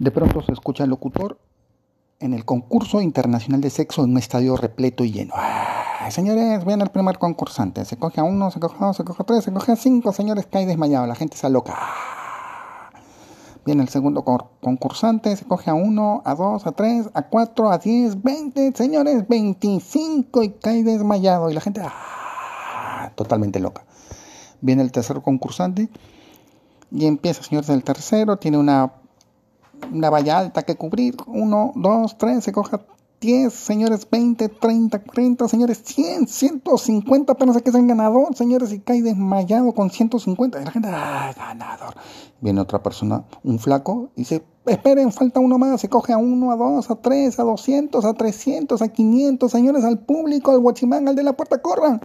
De pronto se escucha el locutor en el concurso internacional de sexo en un estadio repleto y lleno. señores, vean al primer concursante. Se coge a uno, se coge a dos, se coge a tres, se coge a cinco. Señores, cae desmayado. La gente está loca. Viene el segundo concursante, se coge a uno, a dos, a tres, a cuatro, a diez, veinte, señores, veinticinco y cae desmayado. Y la gente, ¡ah! totalmente loca. Viene el tercer concursante y empieza, señores, el tercero, tiene una una valla alta que cubrir. Uno, dos, tres, se coja 10, señores, 20, 30, 40, señores, 100, 150, apenas que es el ganador, señores, y cae desmayado con 150. Y la gente, ¡ah, ganador! Viene otra persona, un flaco, y dice, esperen, falta uno más. Se coge a uno, a dos, a tres, a 200, a 300, a 500, señores, al público, al guachimán, al de la puerta, corran.